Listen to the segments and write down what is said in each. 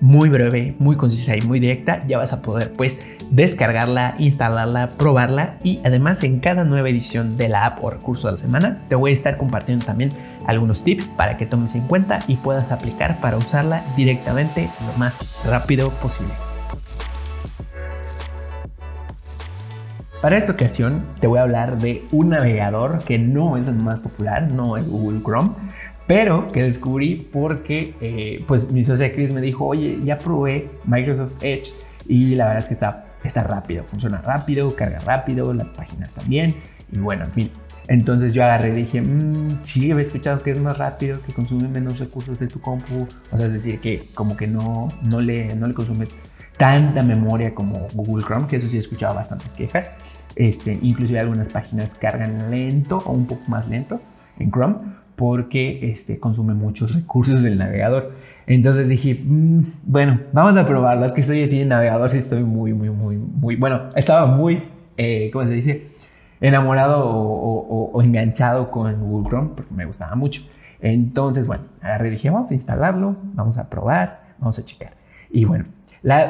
muy breve, muy concisa y muy directa, ya vas a poder pues descargarla, instalarla, probarla y además en cada nueva edición de la app o recurso de la semana te voy a estar compartiendo también algunos tips para que tomes en cuenta y puedas aplicar para usarla directamente lo más rápido posible. Para esta ocasión te voy a hablar de un navegador que no es el más popular, no es Google Chrome, pero que descubrí porque eh, pues mi socia Chris me dijo, oye, ya probé Microsoft Edge y la verdad es que está, está rápido, funciona rápido, carga rápido, las páginas también y bueno, en fin. Entonces yo agarré y dije, mmm, sí, he escuchado que es más rápido, que consume menos recursos de tu compu, o sea, es decir, que como que no, no, le, no le consume tanta memoria como Google Chrome, que eso sí he escuchado bastantes quejas. Este, inclusive algunas páginas cargan lento o un poco más lento en Chrome, porque este, consume muchos recursos del navegador. Entonces dije, mm, bueno, vamos a probarlo. Es que soy así en navegador, sí estoy muy, muy, muy, muy, bueno, estaba muy, eh, ¿cómo se dice? Enamorado o, enganchado con Google Chrome, porque me gustaba mucho. Entonces, bueno, agarré y dije, vamos a instalarlo, vamos a probar, vamos a checar. Y bueno,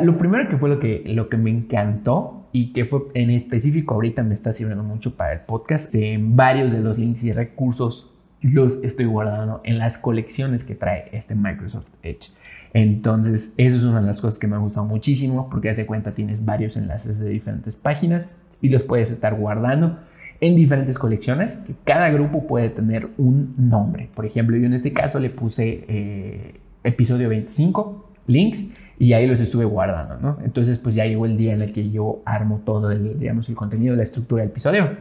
lo primero que fue lo que, lo que me encantó y que fue en específico ahorita me está sirviendo mucho para el podcast, en varios de los links y recursos los estoy guardando en las colecciones que trae este Microsoft Edge. Entonces, eso es una de las cosas que me ha gustado muchísimo porque hace cuenta tienes varios enlaces de diferentes páginas y los puedes estar guardando en diferentes colecciones que cada grupo puede tener un nombre. Por ejemplo, yo en este caso le puse eh, episodio 25, links, y ahí los estuve guardando. Entonces, pues ya llegó el día en el que yo armo todo el, digamos, el contenido, la estructura del episodio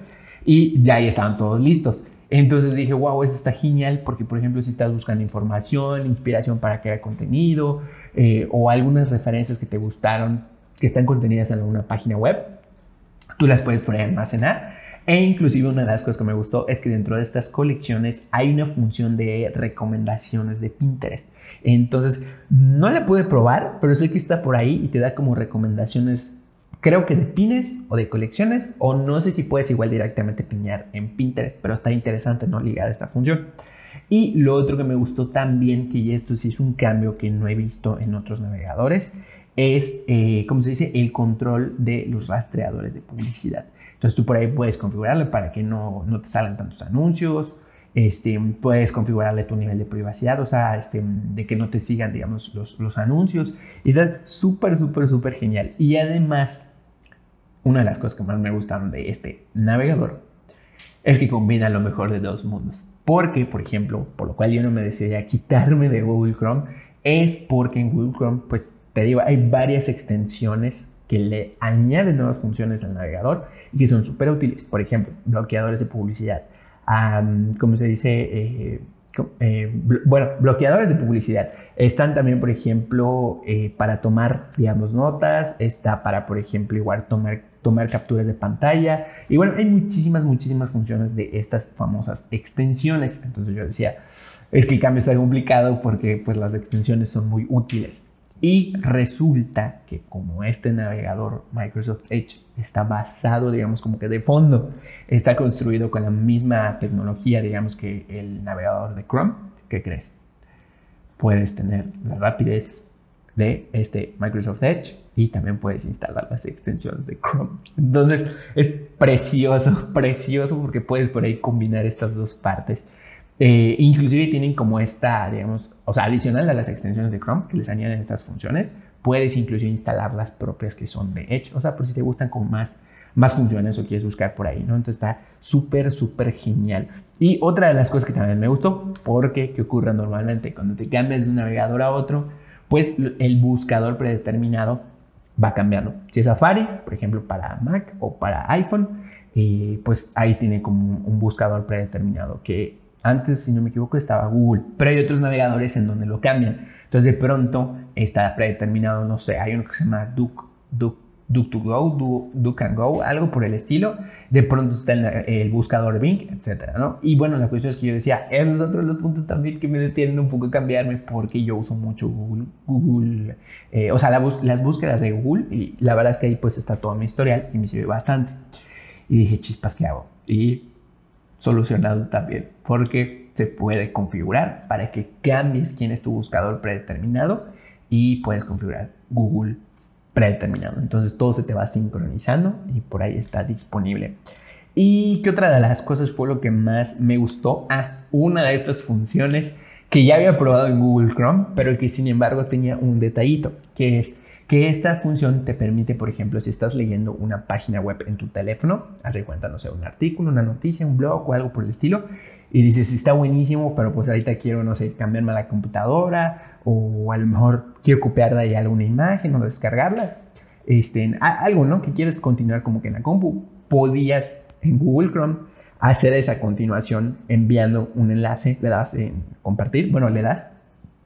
y ya ahí estaban todos listos. Entonces dije, wow, eso está genial porque, por ejemplo, si estás buscando información, inspiración para crear contenido eh, o algunas referencias que te gustaron que están contenidas en alguna página web, tú las puedes poner a almacenar. E inclusive una de las cosas que me gustó es que dentro de estas colecciones hay una función de recomendaciones de Pinterest. Entonces, no la pude probar, pero sé que está por ahí y te da como recomendaciones creo que de pines o de colecciones, o no sé si puedes igual directamente piñar en Pinterest, pero está interesante no ligar esta función. Y lo otro que me gustó también, que esto sí es un cambio que no he visto en otros navegadores, es, eh, como se dice, el control de los rastreadores de publicidad. Entonces tú por ahí puedes configurarle para que no, no te salgan tantos anuncios, este, puedes configurarle tu nivel de privacidad, o sea, este, de que no te sigan, digamos, los, los anuncios. Y está súper, súper, súper genial. Y además, una de las cosas que más me gustaron de este navegador es que combina lo mejor de dos mundos. Porque, por ejemplo, por lo cual yo no me decidí quitarme de Google Chrome, es porque en Google Chrome, pues te digo, hay varias extensiones que le añaden nuevas funciones al navegador y que son súper útiles. Por ejemplo, bloqueadores de publicidad. como se dice? Eh, eh, bueno, bloqueadores de publicidad. Están también, por ejemplo, eh, para tomar, digamos, notas. Está para, por ejemplo, igual tomar, tomar capturas de pantalla. Y bueno, hay muchísimas, muchísimas funciones de estas famosas extensiones. Entonces yo decía, es que el cambio está complicado porque pues las extensiones son muy útiles. Y resulta que como este navegador Microsoft Edge está basado, digamos, como que de fondo, está construido con la misma tecnología, digamos, que el navegador de Chrome, ¿qué crees? Puedes tener la rapidez de este Microsoft Edge y también puedes instalar las extensiones de Chrome. Entonces es precioso, precioso porque puedes por ahí combinar estas dos partes. Eh, inclusive tienen como esta, digamos, o sea, adicional a las extensiones de Chrome que les añaden estas funciones, puedes inclusive instalar las propias que son de Edge, o sea, por si te gustan con más, más funciones o quieres buscar por ahí, ¿no? Entonces está súper, súper genial. Y otra de las cosas que también me gustó, porque ¿qué ocurre normalmente? Cuando te cambias de un navegador a otro, pues el buscador predeterminado va cambiando. Si es Safari, por ejemplo, para Mac o para iPhone, eh, pues ahí tiene como un buscador predeterminado que antes, si no me equivoco, estaba Google, pero hay otros navegadores en donde lo cambian. Entonces, de pronto está predeterminado, no sé, hay uno que se llama Duke Duck2Go, Duck and Go, algo por el estilo. De pronto está el, buscador Bing, etcétera, ¿no? Y bueno, la cuestión es que yo decía, esos es otro de los puntos también que me detienen un poco a cambiarme porque yo uso mucho Google, Google eh, o sea, las búsquedas de Google y la verdad es que ahí pues está todo mi historial y me sirve bastante. Y dije, chispas, ¿qué hago? Y solucionado también, porque se puede configurar para que cambies quién es tu buscador predeterminado y puedes configurar Google predeterminado. Entonces todo se te va sincronizando y por ahí está disponible. ¿Y qué otra de las cosas fue lo que más me gustó? Ah, una de estas funciones que ya había probado en Google Chrome, pero que sin embargo tenía un detallito, que es que esta función te permite, por ejemplo, si estás leyendo una página web en tu teléfono, hace cuenta, no sé, un artículo, una noticia, un blog o algo por el estilo, y dices, está buenísimo, pero pues ahorita quiero, no sé, cambiarme a la computadora o a lo mejor quiero copiar de ahí alguna imagen o descargarla, este, algo, ¿no? Que quieres continuar como que en la compu, podías en Google Chrome hacer esa continuación enviando un enlace, le das en compartir, bueno, le das,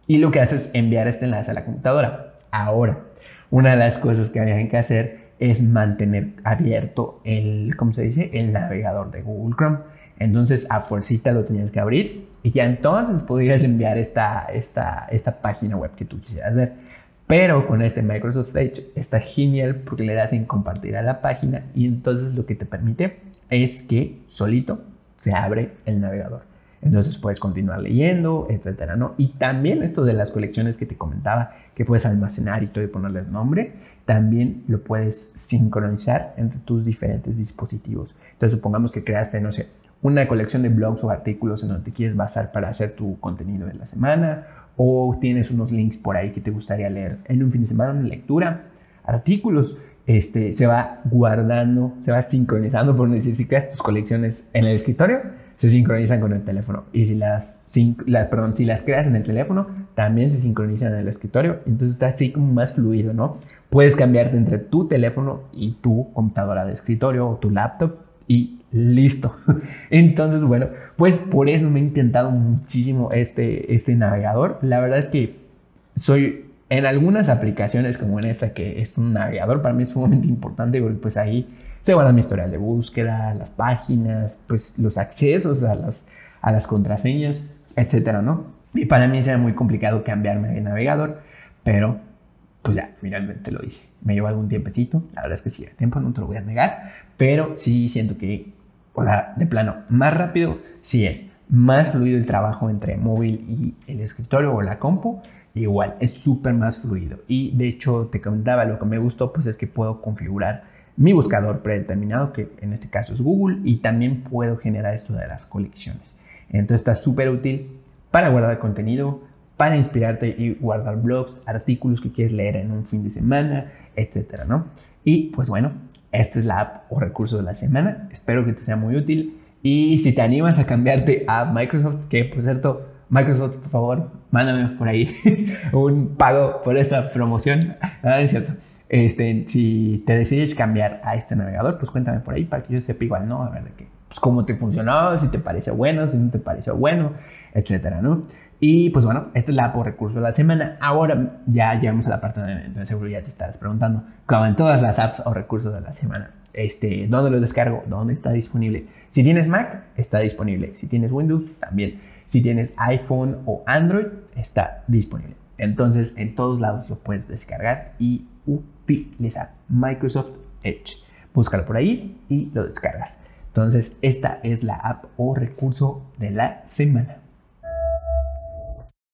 y lo que haces es enviar este enlace a la computadora. Ahora, una de las cosas que habían que hacer es mantener abierto el, ¿cómo se dice? El navegador de Google Chrome. Entonces a fuercita lo tenías que abrir y ya entonces podías enviar esta, esta, esta página web que tú quisieras ver. Pero con este Microsoft Stage está genial porque le das en compartir a la página y entonces lo que te permite es que solito se abre el navegador. Entonces puedes continuar leyendo, etcétera, ¿no? Y también esto de las colecciones que te comentaba, que puedes almacenar y todo y ponerles nombre, también lo puedes sincronizar entre tus diferentes dispositivos. Entonces supongamos que creaste, no sé, una colección de blogs o artículos en donde te quieres basar para hacer tu contenido de la semana o tienes unos links por ahí que te gustaría leer en un fin de semana, una lectura, artículos, este, se va guardando, se va sincronizando, por decir, si creas tus colecciones en el escritorio, se sincronizan con el teléfono. Y si las, perdón, si las creas en el teléfono, también se sincronizan en el escritorio. Entonces está así como más fluido, ¿no? Puedes cambiarte entre tu teléfono y tu computadora de escritorio o tu laptop y listo. Entonces, bueno, pues por eso me he intentado muchísimo este, este navegador. La verdad es que soy en algunas aplicaciones como en esta que es un navegador para mí es sumamente importante porque pues ahí se guarda mi historial de búsqueda, las páginas, pues los accesos a las, a las contraseñas, etcétera, ¿no? Y para mí sería muy complicado cambiarme de navegador, pero pues ya, finalmente lo hice. Me llevó algún tiempecito, la verdad es que sí, el tiempo no te lo voy a negar, pero sí siento que, o sea, de plano, más rápido sí es, más fluido el trabajo entre móvil y el escritorio o la compu, igual, es súper más fluido. Y de hecho, te comentaba, lo que me gustó, pues es que puedo configurar mi buscador predeterminado, que en este caso es Google, y también puedo generar esto de las colecciones. Entonces está súper útil para guardar contenido, para inspirarte y guardar blogs, artículos que quieres leer en un fin de semana, etcétera, ¿no? Y pues bueno, esta es la app o recurso de la semana. Espero que te sea muy útil. Y si te animas a cambiarte a Microsoft, que por cierto, Microsoft, por favor, mándame por ahí un pago por esta promoción. Ah, es cierto. Este, si te decides cambiar a este navegador, pues cuéntame por ahí para que yo sepa igual, ¿no? A ver de qué, pues cómo te funcionó, si te parece bueno, si no te pareció bueno, etcétera, ¿no? Y pues bueno, esta es la por recurso de la semana. Ahora ya llegamos a la parte de, seguridad, te estarás preguntando, como en todas las apps o recursos de la semana, este, ¿dónde lo descargo? ¿Dónde está disponible? Si tienes Mac, está disponible. Si tienes Windows, también. Si tienes iPhone o Android, está disponible. Entonces, en todos lados lo puedes descargar y utilizar Microsoft Edge. Búscalo por ahí y lo descargas. Entonces, esta es la app o recurso de la semana.